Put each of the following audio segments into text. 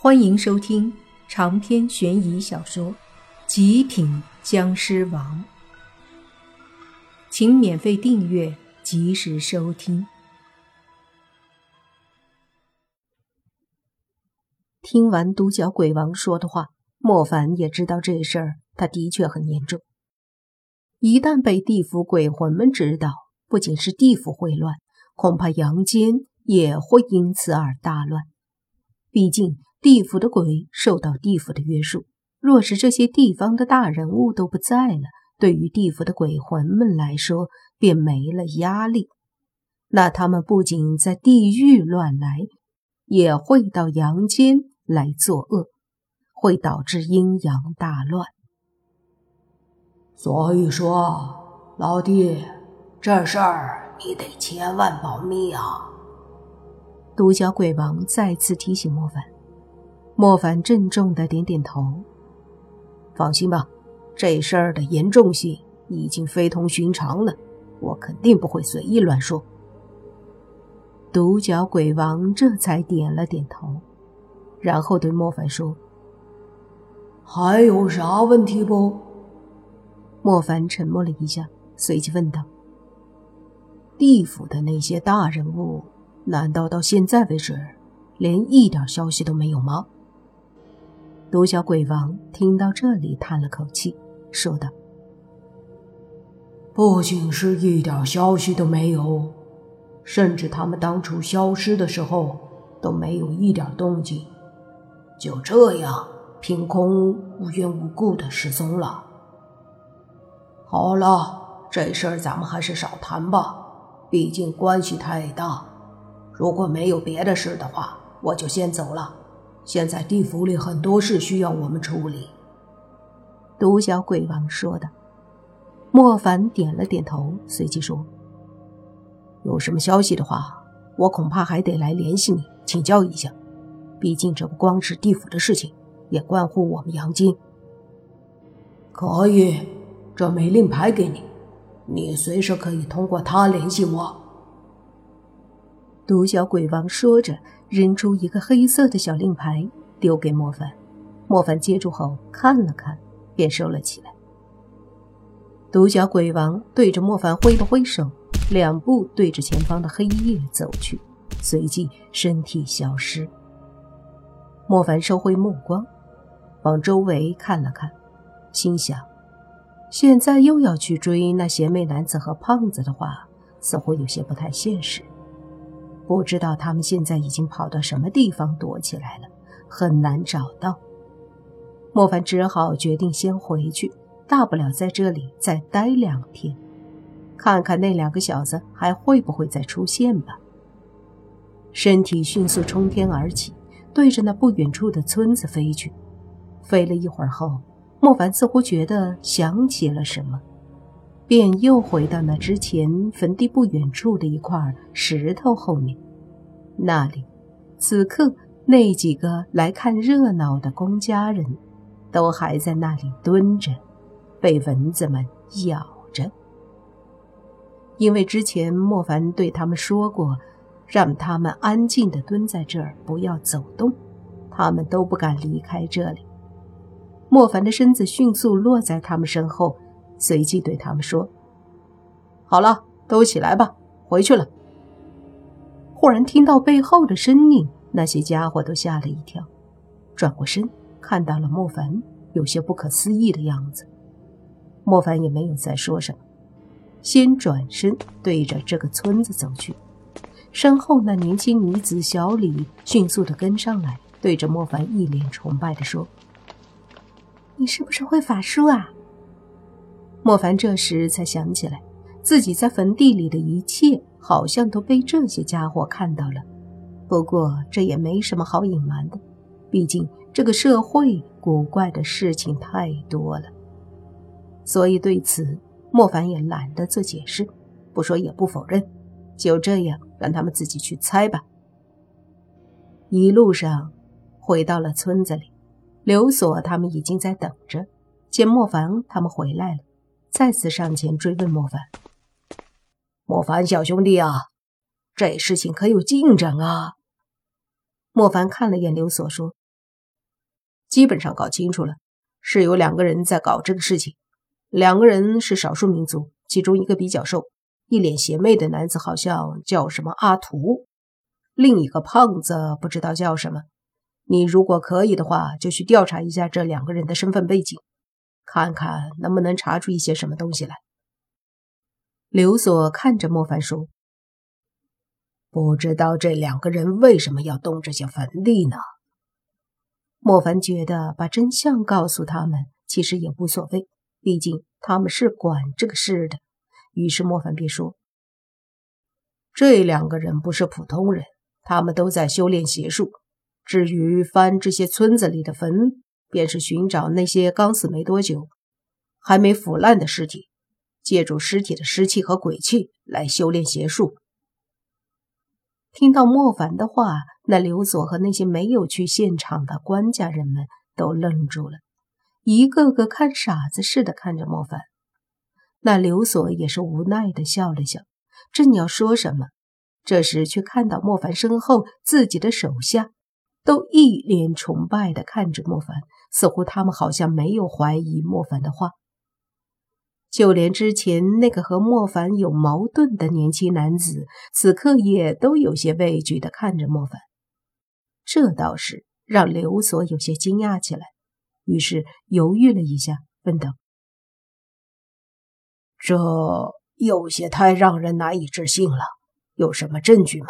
欢迎收听长篇悬疑小说《极品僵尸王》，请免费订阅，及时收听。听完独角鬼王说的话，莫凡也知道这事儿他的确很严重。一旦被地府鬼魂们知道，不仅是地府会乱，恐怕阳间也会因此而大乱。毕竟。地府的鬼受到地府的约束，若是这些地方的大人物都不在了，对于地府的鬼魂们来说便没了压力。那他们不仅在地狱乱来，也会到阳间来作恶，会导致阴阳大乱。所以说，老弟，这事儿你得千万保密啊！独角鬼王再次提醒莫凡。莫凡郑重的点点头，放心吧，这事儿的严重性已经非同寻常了，我肯定不会随意乱说。独角鬼王这才点了点头，然后对莫凡说：“还有啥问题不？”莫凡沉默了一下，随即问道：“地府的那些大人物，难道到现在为止，连一点消息都没有吗？”独角鬼王听到这里，叹了口气，说道：“不仅是一点消息都没有，甚至他们当初消失的时候都没有一点动静，就这样凭空无缘无故的失踪了。好了，这事儿咱们还是少谈吧，毕竟关系太大。如果没有别的事的话，我就先走了。”现在地府里很多事需要我们处理。”独角鬼王说的。莫凡点了点头，随即说：“有什么消息的话，我恐怕还得来联系你请教一下。毕竟这不光是地府的事情，也关乎我们阳间。”可以，这枚令牌给你，你随时可以通过他联系我。”独角鬼王说着。扔出一个黑色的小令牌，丢给莫凡。莫凡接住后看了看，便收了起来。独角鬼王对着莫凡挥了挥手，两步对着前方的黑夜走去，随即身体消失。莫凡收回目光，往周围看了看，心想：现在又要去追那邪魅男子和胖子的话，似乎有些不太现实。不知道他们现在已经跑到什么地方躲起来了，很难找到。莫凡只好决定先回去，大不了在这里再待两天，看看那两个小子还会不会再出现吧。身体迅速冲天而起，对着那不远处的村子飞去。飞了一会儿后，莫凡似乎觉得想起了什么。便又回到那之前坟地不远处的一块石头后面，那里，此刻那几个来看热闹的公家人，都还在那里蹲着，被蚊子们咬着。因为之前莫凡对他们说过，让他们安静的蹲在这儿，不要走动，他们都不敢离开这里。莫凡的身子迅速落在他们身后。随即对他们说：“好了，都起来吧，回去了。”忽然听到背后的声音，那些家伙都吓了一跳，转过身看到了莫凡，有些不可思议的样子。莫凡也没有再说什么，先转身对着这个村子走去。身后那年轻女子小李迅速的跟上来，对着莫凡一脸崇拜的说：“你是不是会法术啊？”莫凡这时才想起来，自己在坟地里的一切好像都被这些家伙看到了。不过这也没什么好隐瞒的，毕竟这个社会古怪的事情太多了。所以对此，莫凡也懒得做解释，不说也不否认，就这样让他们自己去猜吧。一路上回到了村子里，刘锁他们已经在等着，见莫凡他们回来了。再次上前追问莫凡：“莫凡小兄弟啊，这事情可有进展啊？”莫凡看了眼刘所，说：“基本上搞清楚了，是有两个人在搞这个事情。两个人是少数民族，其中一个比较瘦，一脸邪魅的男子，好像叫什么阿图；另一个胖子，不知道叫什么。你如果可以的话，就去调查一下这两个人的身份背景，看看能不能查出一些什么东西来。刘所看着莫凡说：“不知道这两个人为什么要动这些坟地呢？”莫凡觉得把真相告诉他们其实也无所谓，毕竟他们是管这个事的。于是莫凡便说：“这两个人不是普通人，他们都在修炼邪术。”至于翻这些村子里的坟，便是寻找那些刚死没多久、还没腐烂的尸体，借助尸体的尸气和鬼气来修炼邪术。听到莫凡的话，那刘佐和那些没有去现场的官家人们都愣住了，一个个看傻子似的看着莫凡。那刘佐也是无奈的笑了笑，正要说什么，这时却看到莫凡身后自己的手下。都一脸崇拜的看着莫凡，似乎他们好像没有怀疑莫凡的话。就连之前那个和莫凡有矛盾的年轻男子，此刻也都有些畏惧地看着莫凡。这倒是让刘所有些惊讶起来，于是犹豫了一下，问道：“这有些太让人难以置信了，有什么证据吗？”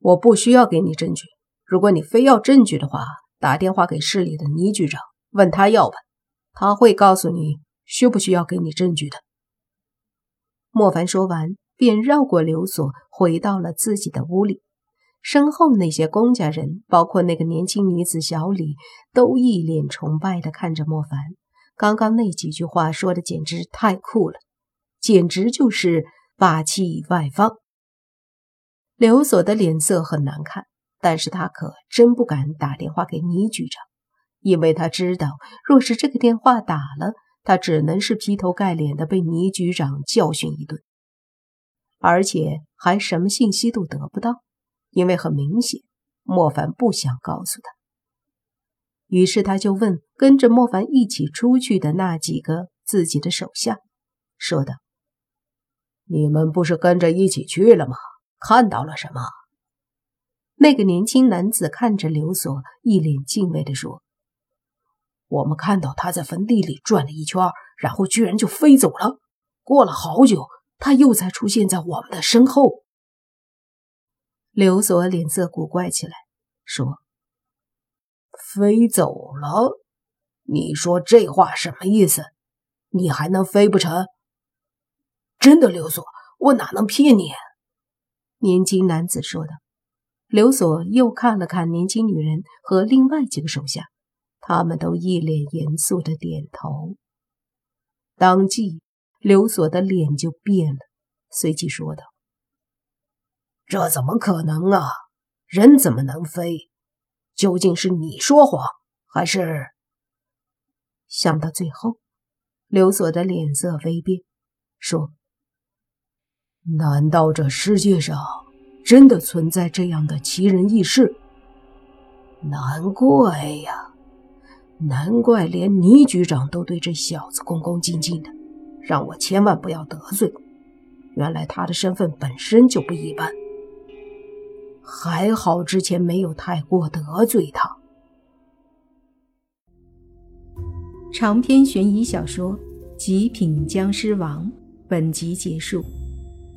我不需要给你证据。如果你非要证据的话，打电话给市里的倪局长，问他要吧，他会告诉你需不需要给你证据的。莫凡说完，便绕过刘所，回到了自己的屋里。身后那些公家人，包括那个年轻女子小李，都一脸崇拜地看着莫凡。刚刚那几句话说的简直太酷了，简直就是霸气外放。刘所的脸色很难看，但是他可真不敢打电话给倪局长，因为他知道，若是这个电话打了，他只能是劈头盖脸的被倪局长教训一顿，而且还什么信息都得不到，因为很明显，莫凡不想告诉他。于是他就问跟着莫凡一起出去的那几个自己的手下，说道：“你们不是跟着一起去了吗？”看到了什么？那个年轻男子看着刘所，一脸敬畏地说：“我们看到他在坟地里转了一圈，然后居然就飞走了。过了好久，他又才出现在我们的身后。”刘所脸色古怪起来，说：“飞走了？你说这话什么意思？你还能飞不成？真的，刘所，我哪能骗你？”年轻男子说道。刘锁又看了看年轻女人和另外几个手下，他们都一脸严肃的点头。当即，刘锁的脸就变了，随即说道：“这怎么可能啊？人怎么能飞？究竟是你说谎，还是……”想到最后，刘锁的脸色微变，说。难道这世界上真的存在这样的奇人异事？难怪呀，难怪连倪局长都对这小子恭恭敬敬的，让我千万不要得罪。原来他的身份本身就不一般，还好之前没有太过得罪他。长篇悬疑小说《极品僵尸王》本集结束。